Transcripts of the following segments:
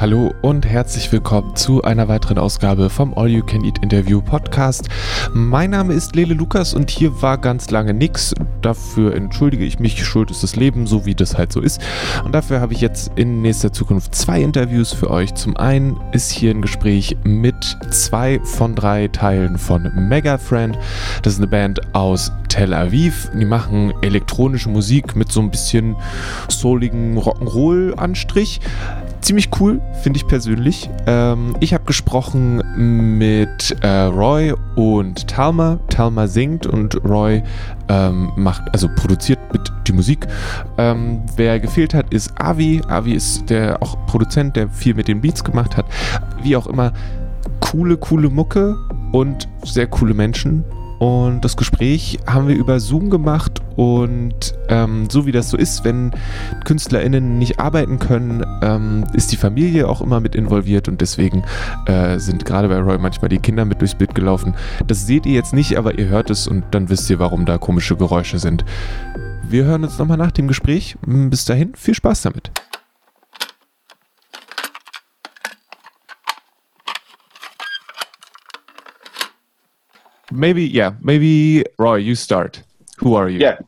Hallo und herzlich willkommen zu einer weiteren Ausgabe vom All You Can Eat Interview Podcast. Mein Name ist Lele Lukas und hier war ganz lange nichts. Dafür entschuldige ich mich, schuld ist das Leben, so wie das halt so ist. Und dafür habe ich jetzt in nächster Zukunft zwei Interviews für euch. Zum einen ist hier ein Gespräch mit zwei von drei Teilen von Mega Friend. Das ist eine Band aus Tel Aviv. Die machen elektronische Musik mit so ein bisschen souligen Rock'n'Roll-Anstrich ziemlich cool, finde ich persönlich. Ähm, ich habe gesprochen mit äh, Roy und Talma. Talma singt und Roy ähm, macht, also produziert mit die Musik. Ähm, wer gefehlt hat, ist Avi. Avi ist der auch Produzent, der viel mit den Beats gemacht hat. Wie auch immer, coole, coole Mucke und sehr coole Menschen. Und das Gespräch haben wir über Zoom gemacht und ähm, so wie das so ist, wenn KünstlerInnen nicht arbeiten können, ähm, ist die Familie auch immer mit involviert und deswegen äh, sind gerade bei Roy manchmal die Kinder mit durchs Bild gelaufen. Das seht ihr jetzt nicht, aber ihr hört es und dann wisst ihr, warum da komische Geräusche sind. Wir hören uns nochmal nach dem Gespräch. Bis dahin, viel Spaß damit. Maybe yeah maybe roy you start. Who are you? Yeah.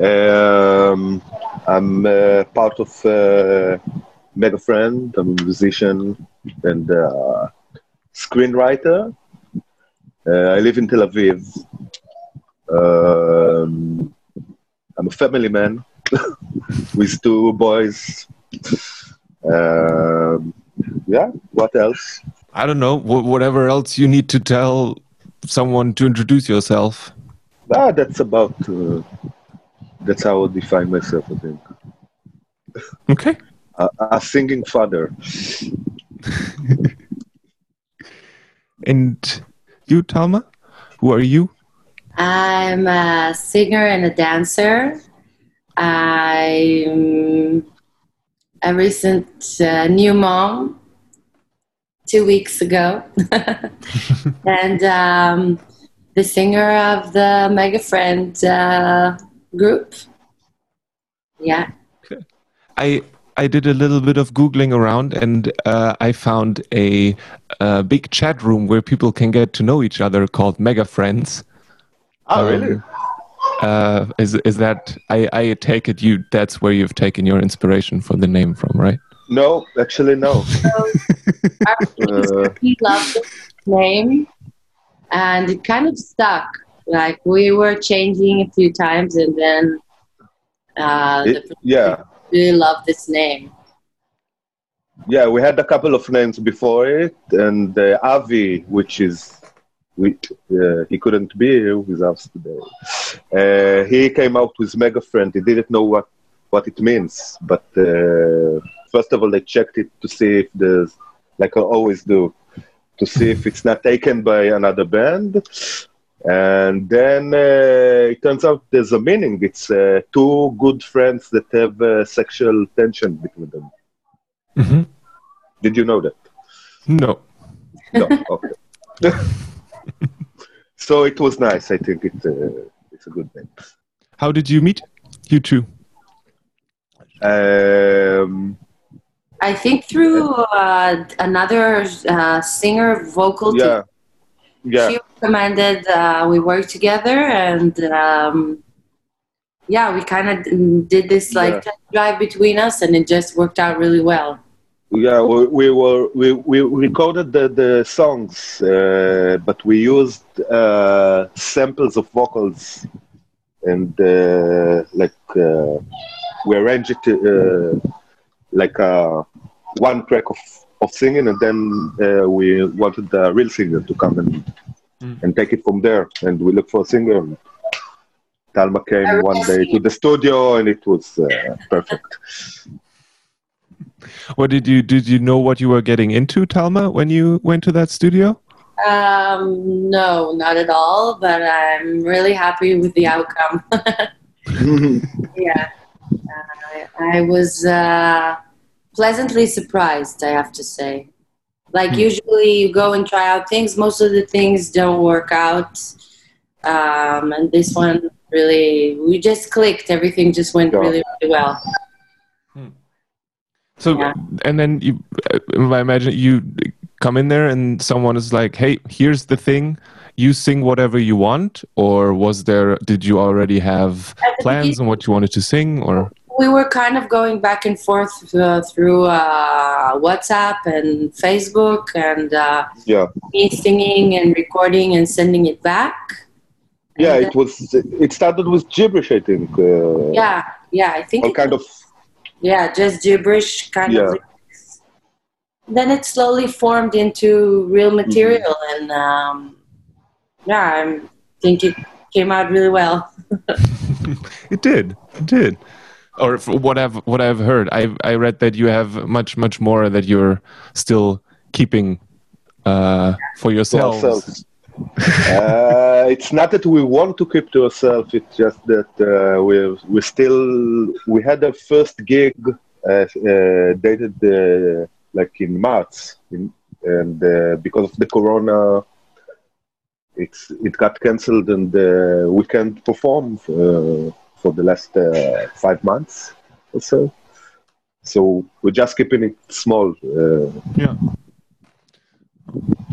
Um, i'm uh, part of uh, mega friend i'm a musician and uh, screenwriter. Uh, i live in tel aviv. Um, i'm a family man with two boys. Um, yeah what else? I don't know whatever else you need to tell someone to introduce yourself? Ah, that's about. Uh, that's how I define myself. I think. Okay. a, a singing father. and you, Talma, who are you? I'm a singer and a dancer. I'm a recent uh, new mom two weeks ago, and um, the singer of the Mega Friend uh, group. Yeah. I I did a little bit of googling around, and uh, I found a, a, big chat room where people can get to know each other called Mega Friends. Oh, um, really? Uh, is is that I, I take it you that's where you've taken your inspiration for the name from, right? No, actually, no. uh, he loved the name, and it kind of stuck. Like we were changing a few times, and then uh, it, the yeah, really loved this name. Yeah, we had a couple of names before it, and uh, Avi, which is we, uh, he couldn't be here with us today. Uh, he came out with Mega Friend. He didn't know what what it means, but uh, first of all, they checked it to see if there's, like I always do, to see if it's not taken by another band. And then uh, it turns out there's a meaning. It's uh, two good friends that have uh, sexual tension between them. Mm-hmm. Did you know that? No. No. Okay. so it was nice. I think it's uh, it's a good name. How did you meet? You two. I think through uh, another uh, singer vocal yeah. team. Yeah. She recommended uh, we work together, and um, yeah, we kind of did this like yeah. drive between us, and it just worked out really well. Yeah, we, we were we, we recorded the the songs, uh, but we used uh, samples of vocals, and uh, like we arranged it like a one track of, of singing, and then uh, we wanted the real singer to come and mm. and take it from there. And we looked for a singer. And Talma came one day to the studio, and it was uh, perfect. What did you did you know what you were getting into, Talma, when you went to that studio? Um, no, not at all. But I'm really happy with the outcome. yeah, uh, I was. Uh, pleasantly surprised, I have to say. Like, mm. usually you go and try out things, most of the things don't work out. Um, and this one really, we just clicked. Everything just went really, really well. Hmm. So yeah. and then you, I imagine you come in there and someone is like, "Hey, here's the thing." You sing whatever you want, or was there? Did you already have plans on what you wanted to sing, or? We were kind of going back and forth uh, through uh, WhatsApp and Facebook, and uh, yeah, me singing and recording and sending it back. Yeah, and it was. It started with gibberish, I think. Uh, yeah, yeah, I think. All kind of. Yeah, just gibberish, kind yeah. of. Then it slowly formed into real material, mm-hmm. and um, yeah, I think it came out really well. it did. It did or what I've what I've heard. I I read that you have much much more that you're still keeping uh, for yourselves. uh, it's not that we want to keep to ourselves. It's just that uh, we we still we had a first gig uh, uh dated uh, like in March, in, and because of the corona, it's it got cancelled and we can't perform for the last uh, five months or so. So we're just keeping it small. Uh, yeah.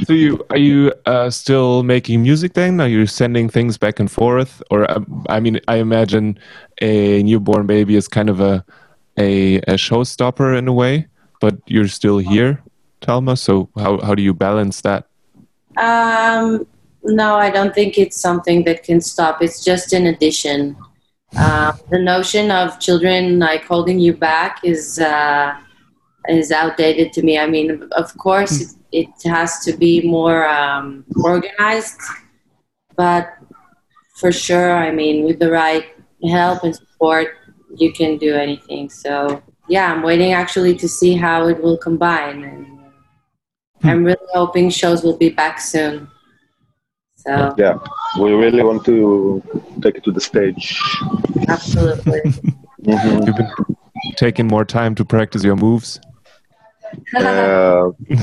So you are you uh, still making music then? Are you sending things back and forth, or uh, I mean, I imagine a newborn baby is kind of a a, a showstopper in a way, but you're still here, Talma. So how how do you balance that? Um, no, I don't think it's something that can stop. It's just an addition. Uh, the notion of children like holding you back is uh, is outdated to me. I mean, of course, it, it has to be more um, organized, but for sure, I mean, with the right help and support, you can do anything. So yeah, I'm waiting actually to see how it will combine, and hmm. I'm really hoping shows will be back soon. So yeah, we really want to take it to the stage. Absolutely. mm-hmm. You've been taking more time to practice your moves. Uh,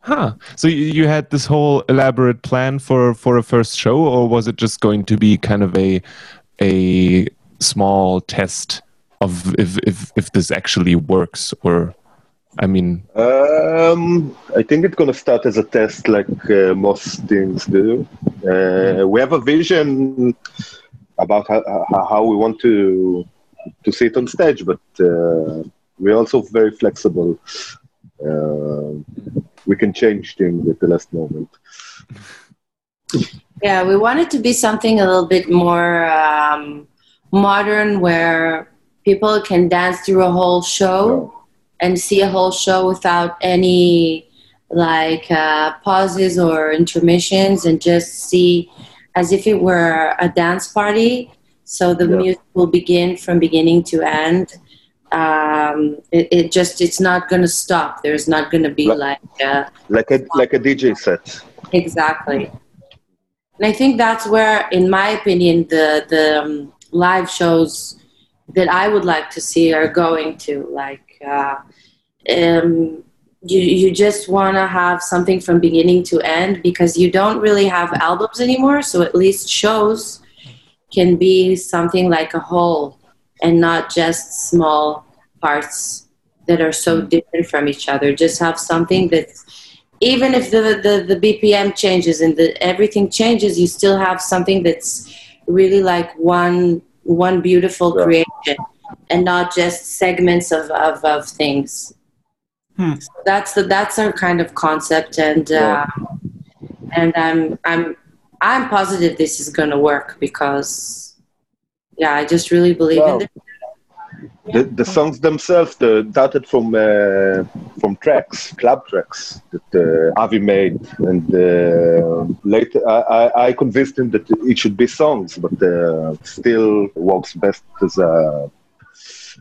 huh. So you, you had this whole elaborate plan for for a first show, or was it just going to be kind of a a small test of if if if this actually works, or I mean, um, I think it's going to start as a test, like uh, most things do. Uh, we have a vision about how, how, we want to to see it on stage, but uh, we're also very flexible. Uh, we can change things at the last moment. Yeah, we want it to be something a little bit more um, modern, where people can dance through a whole show. Yeah and see a whole show without any like uh, pauses or intermissions and just see as if it were a dance party. So the yeah. music will begin from beginning to end. Um, it, it, just it's not going to stop. There's not going to be like a, like a like a dj set. Exactly. And i think that's where in my opinion the the um, live shows that i would like to see are going to like uh, um, you, you just want to have something from beginning to end because you don't really have albums anymore so at least shows can be something like a whole and not just small parts that are so mm. different from each other just have something that's even if the, the, the bpm changes and the, everything changes you still have something that's really like one one beautiful yeah. creation and not just segments of, of, of things Hmm. So that's the that's our kind of concept, and uh, and I'm I'm I'm positive this is going to work because yeah, I just really believe wow. in. The, the songs themselves, the started from uh, from tracks, club tracks that uh, Avi made, and uh, later I, I, I, convinced him that it should be songs, but uh, still works best as a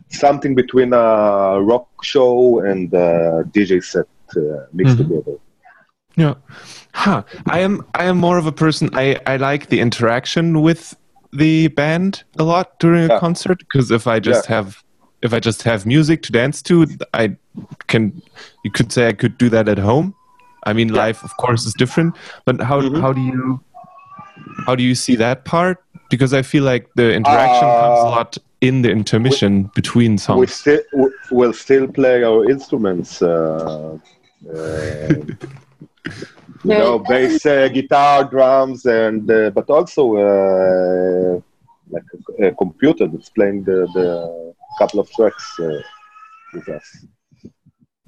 something between a rock show and a DJ set uh, mixed mm-hmm. together. Yeah, huh. I am. I am more of a person. I I like the interaction with the band a lot during a yeah. concert because if I just yeah. have if I just have music to dance to, I can. You could say I could do that at home. I mean, yeah. life, of course, is different. But how mm-hmm. how do you how do you see that part? Because I feel like the interaction Uh, comes a lot in the intermission between we songs. still we- we'll still play our instruments. Uh, uh, you know, bass, uh, guitar, drums, and uh, but also uh, like a, a computer that's playing the, the couple of tracks uh, with us.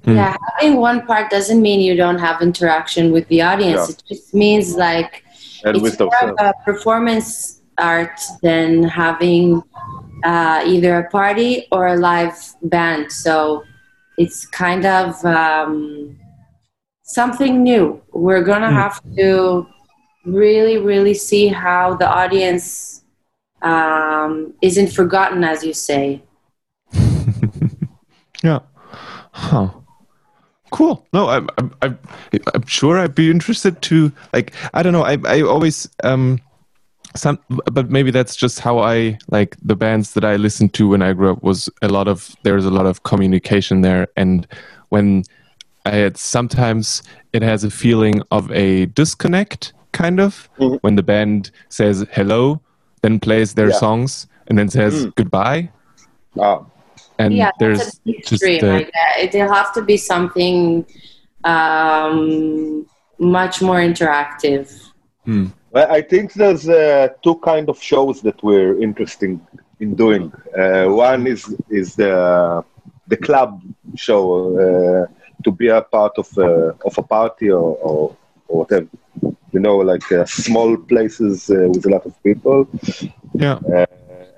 Hmm. Yeah, having one part doesn't mean you don't have interaction with the audience. Yeah. It just means like And it's with more of a performance art than having uh, either a party or a live band. So it's kind of um, something new. We're gonna Hmm. have to really, really see how the audience um, isn't forgotten, as you say. Yeah. Huh. Cool. No, I'm, I'm, I'm, I'm sure I'd be interested to like. I don't know. I, I always um, some, but maybe that's just how I like the bands that I listened to when I grew up. Was a lot of there's a lot of communication there, and when I had sometimes it has a feeling of a disconnect, kind of Mhm. when the band says hello, then plays their Yeah. songs, and then says Mm. goodbye, Ah, and yeah, there's that's a just extreme. the, like that. It'll have to be something um, much more interactive. hmm. I think there's uh, two kind of shows that we're interested in doing. Uh, one is is the the club show uh, to be a part of uh, of a party or, or, or whatever. You know, like uh, small places uh, with a lot of people. yeah.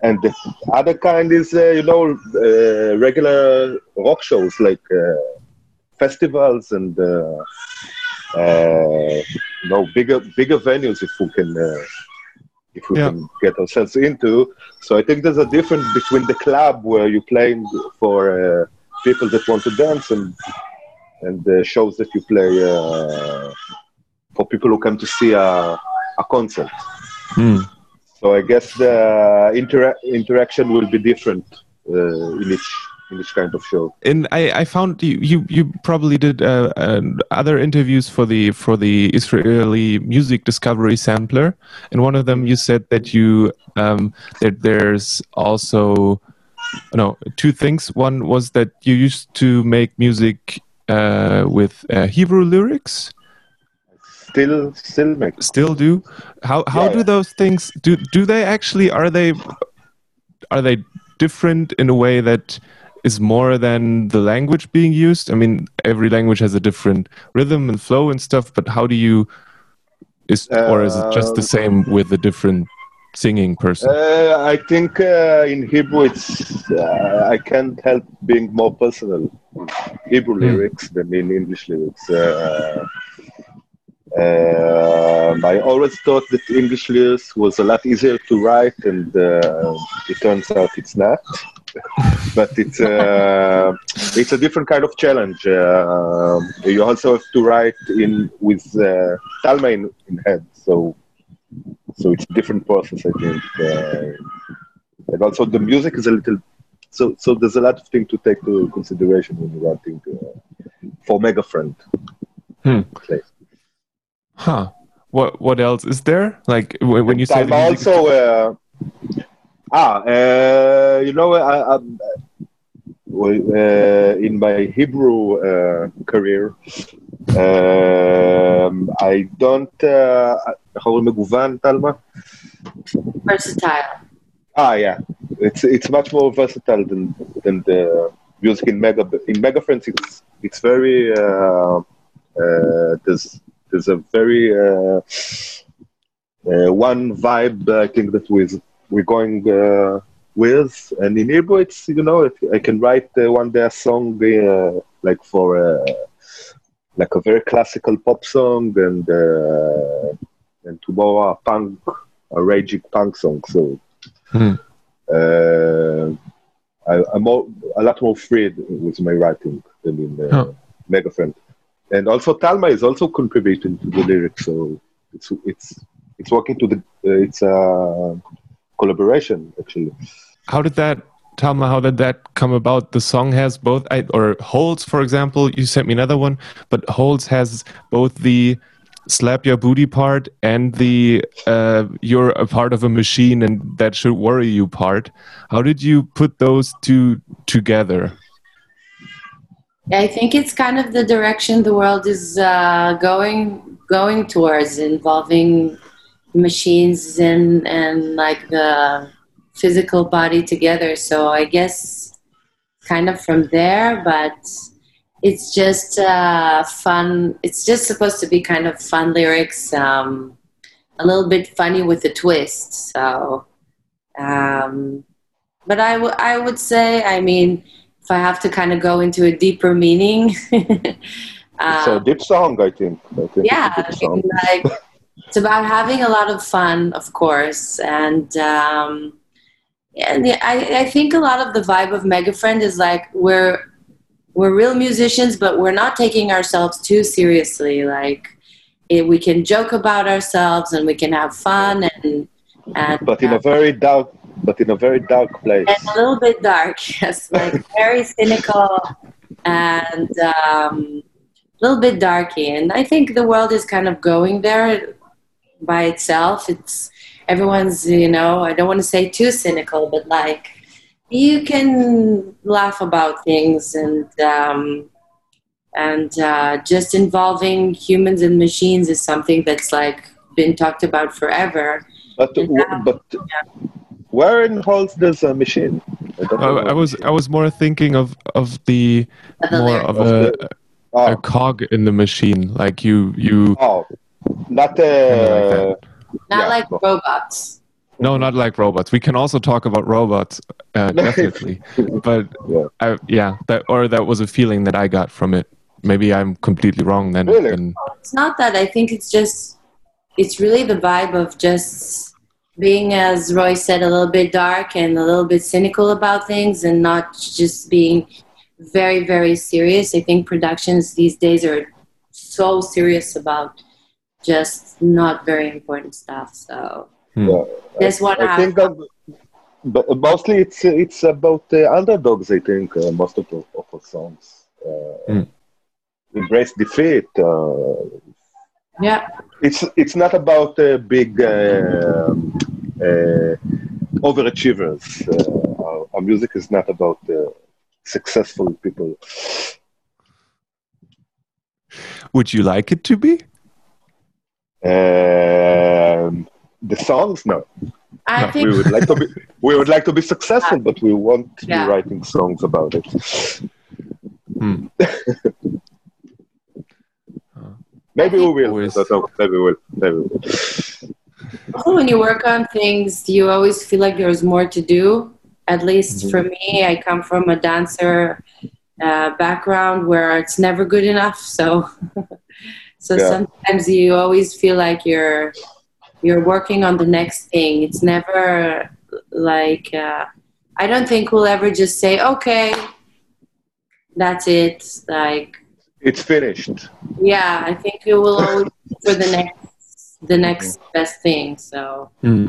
And the other kind is, uh, you know, uh, regular rock shows like uh, festivals and, uh, uh, you know, bigger bigger venues if we can uh, if we Yeah. can get ourselves into. So I think there's a difference between the club where you're playing for uh, people that want to dance and and the shows that you play uh, for people who come to see a, a concert. Hmm. So I guess the intera- interaction will be different uh, in each in this kind of show. and I, I found you, you you probably did uh, uh, other interviews for the for the Israeli music discovery sampler, and one of them you said that you um, that there's also no two things. One was that you used to make music uh, with uh, Hebrew lyrics, Still, still make. still do. How how Yeah, do those things do do they actually are they are they different in a way that is more than the language being used? I mean, every language has a different rhythm and flow and stuff, but how do you is or is it just the Um, same with a different singing person? Uh, I think uh, in Hebrew, it's uh, I can't help being more personal in Hebrew Hmm. lyrics than in English lyrics. Uh, um, I always thought that English lyrics was a lot easier to write, and uh, it turns out it's not. but it's uh, it's a different kind of challenge. Uh, you also have to write in with uh, Talma in, in head, so so it's a different process, I think. Uh, and also the music is a little so so there's a lot of things to take to consideration when you're writing uh, for Mega Friend. Hmm. Play. Huh. What what else is there? Like when, when you say I'm the music is- also uh, ah uh, you know I, I'm, uh, in my Hebrew uh, career um, I don't uh, איך אומרים מגוון תלמה? Versatile. Ah, yeah, it's it's much more versatile than than the music in Mega in Mega Friends. It's it's very uh, uh, there's there's a very uh, uh, one vibe I think that we we're going uh, with, and in Hebrew it's you know I can write uh, one day a song uh, like for uh, like a very classical pop song, and uh, and tomorrow a punk a raging punk song. So Hmm. uh, I, I'm more, a lot more free with my writing than in uh, Huh. Mega Friend. And also Talma is also contributing to the lyrics, so it's it's it's working to the uh, it's a collaboration actually. how did that Talma, how did that come about? The song has both, I, or Holes, for example. You sent me another one, but Holes has both the slap your booty part and the uh, you're a part of a machine and that should worry you part. How did you put those two together? I think it's kind of the direction the world is uh, going going towards, involving machines and and like the physical body together. So I guess kind of from there, but it's just uh, fun. It's just supposed to be kind of fun lyrics, um, a little bit funny with a twist. So, um, but I, w- I would say, I mean, if I have to kind of go into a deeper meaning, it's a deep song, I think. I think yeah, it's, I mean, like it's about having a lot of fun, of course, and um, and I, I think a lot of the vibe of Mega Friend is like we're we're real musicians, but we're not taking ourselves too seriously. Like it, we can joke about ourselves and we can have fun and and but in uh, a very dark but in a very dark place. and a little bit dark, yes, like very cynical and um, a little bit darky. And I think the world is kind of going there by itself. It's everyone's, you know, I don't want to say too cynical, but like you can laugh about things and um, and uh, just involving humans and machines is something that's like been talked about forever. But Yeah. but where in holes this uh, machine? I, I. I was I was more thinking of of the more lyrics- of a, oh, a cog in the machine. Like you you oh, not Kinda uh, not yeah, like robots. no not like robots. We can also talk about robots uh, definitely, but Yeah. I, yeah that or that was a feeling that I got from it. Maybe I'm completely wrong then. Really? then It's not that. I think it's just, it's really the vibe of just being, as Roy said, a little bit dark and a little bit cynical about things and not just being very, very serious. I think productions these days are so serious about just not very important stuff. So hmm. Yeah. that's what I think that but mostly it's it's about the underdogs. I think uh, most of the, of the songs uh, Mm. embrace defeat. Uh, yeah, it's it's not about uh, big uh, uh, overachievers. Uh, our, our music is not about uh, successful people. Would you like it to be? Um, the songs, no. I No, think We would like to be we would like to be successful, but we won't Yeah. be writing songs about it. Hmm. Maybe we will. Always. I don't. Maybe we will. Maybe we will. Also, when you work on things, you always feel like there's more to do. At least Mhm. for me, I come from a dancer uh, background where it's never good enough. So, so Yeah. sometimes you always feel like you're you're working on the next thing. It's never like uh, I don't think we'll ever just say, okay, that's it. Like, It's finished. yeah, I think we will always for the next the next best thing. So. Hmm.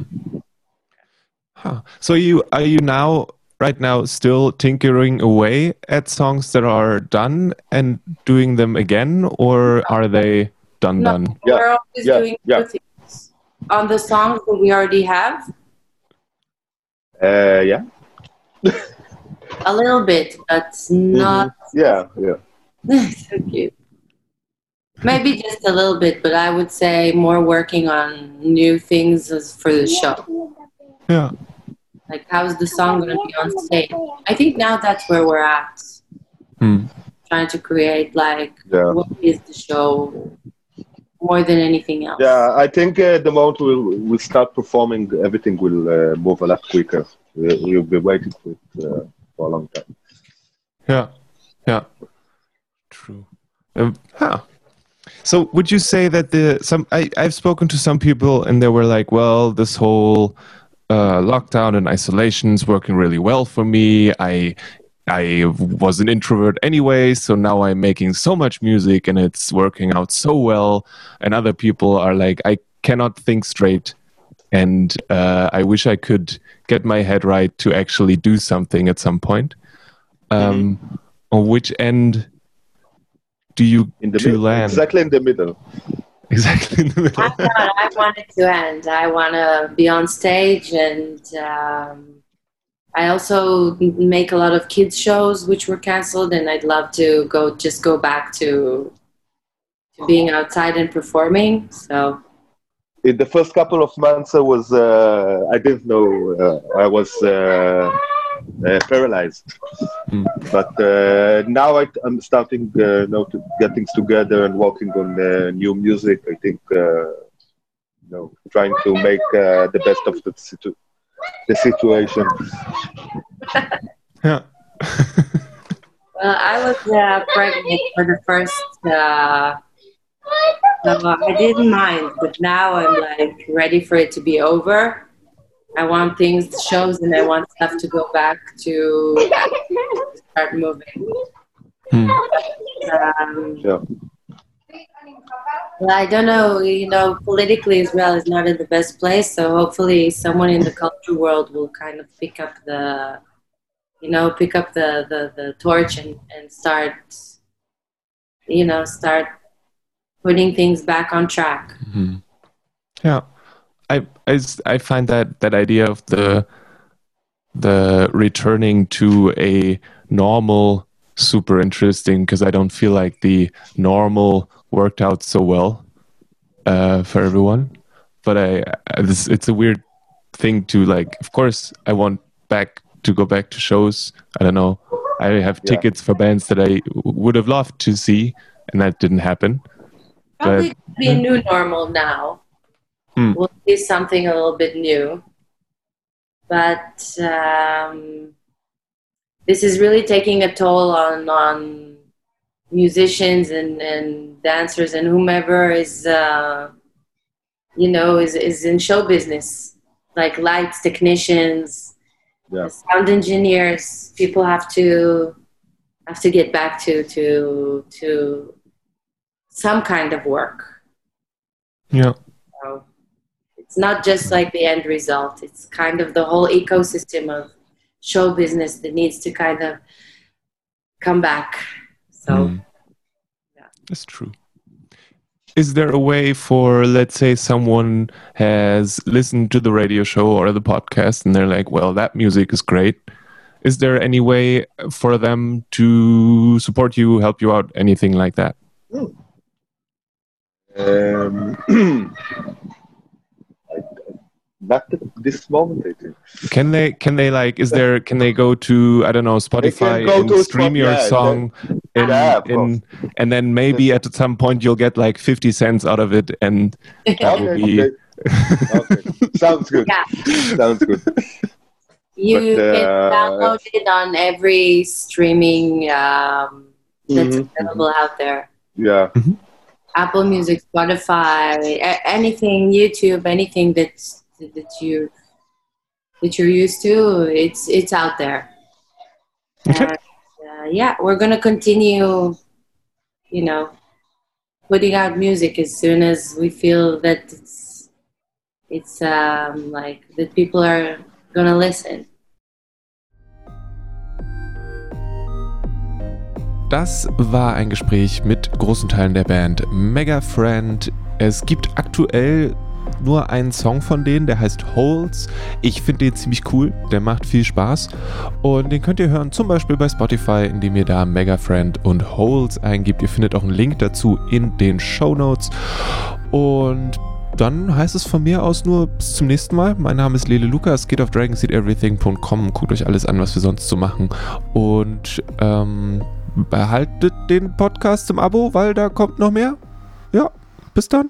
Huh. So you are you now right now still tinkering away at songs that are done and doing them again, or are they done No, done? Yeah, we're always yeah, doing yeah. things on the songs that we already have. Uh, yeah. A little bit, but not Yeah. Yeah. so cute. Maybe just a little bit, but I would say more working on new things for the show. Yeah. Like, how's the song going to be on stage? I think now that's where we're at. Hmm. Trying to create, like, Yeah. what is the show more than anything else. Yeah. I think uh, the moment we we start performing, everything will uh, move a lot quicker. We, we'll be waiting for it uh, for a long time. Yeah. Yeah. True. Um, huh. So would you say that the some I, I've spoken to some people and they were like, well, this whole uh, lockdown and isolation is working really well for me. I I was an introvert anyway, so now I'm making so much music and it's working out so well. And other people are like, I cannot think straight, and uh, I wish I could get my head right to actually do something at some point. Um, On which end do you In the to middle, land? exactly in the middle. exactly in the middle. I'm not. I want it to end. I want to be on stage, and um, I also make a lot of kids shows which were canceled, and I'd love to go just go back to to being outside and performing. So In the first couple of months, I was uh, I didn't know uh, I was uh, uh, paralyzed, Mm. but uh, now I, I'm starting uh, now to get things together and working on uh, new music. I think uh, you know trying to make uh, the best of the, situ- the situation. Yeah. Well, I was uh, pregnant for the first. Uh, so I didn't mind, but now I'm like ready for it to be over. I want things, shows, and I want stuff to go back to start moving. Hmm. Um, Yeah. well, I don't know. You know, politically, Israel is not in the best place. So hopefully, someone in the culture world will kind of pick up the, you know, pick up the the, the torch and and start, you know, start putting things back on track. Mhm. Yeah, I, I s- I find that that idea of the the returning to a normal super interesting because I don't feel like the normal worked out so well uh, for everyone. But I, I this, it's a weird thing to like. Of course, I want back to go back to shows. I don't know. I have Yeah. tickets for bands that I would have loved to see, and that didn't happen. Probably be a new normal now. Hmm. We'll see something a little bit new. But um, this is really taking a toll on on musicians and, and dancers and whomever is uh, you know is, is in show business like lights technicians Yeah. sound engineers people have to have to get back to to to some kind of work Yeah. so it's not just like the end result. It's kind of the whole ecosystem of show business that needs to kind of come back. So Mm. yeah. That's true. Is there a way for, let's say, someone has listened to the radio show or the podcast and they're like, well, that music is great. Is there any way for them to support you, help you out, anything like that? Um, I- not at this moment, I think. Can they, can they like, is there, can they go to, I don't know, Spotify go and to stream Spot- your yeah, song in, Yeah, in, and then maybe at some point you'll get like 50 cents out of it and that will Okay, be, okay. okay. Sounds good. Yeah. Sounds good. you But, can uh, download it on every streaming um, that's Mhm, available out there. Yeah. Apple Music, Spotify, a- anything, YouTube, anything that that you that you're used to, it's it's out there. Okay. And, uh, yeah, we're gonna continue, you know, putting out music as soon as we feel that it's it's um, like that people are gonna listen. Das war ein Gespräch mit großen Teilen der Band Mega Friend. Es gibt aktuell nur einen Song von denen, der heißt Holes. Ich finde den ziemlich cool, der macht viel Spaß. Und den könnt ihr hören, zum Beispiel bei Spotify, indem ihr da Mega Friend und Holes eingibt. Ihr findet auch einen Link dazu in den Show Notes. Und dann heißt es von mir aus nur bis zum nächsten Mal. Mein Name ist Lele Lukas, geht auf dragonseedeverything.com, guckt euch alles an, was wir sonst so machen. Und ähm, behaltet den Podcast im Abo, weil da kommt noch mehr. Ja, bis dann.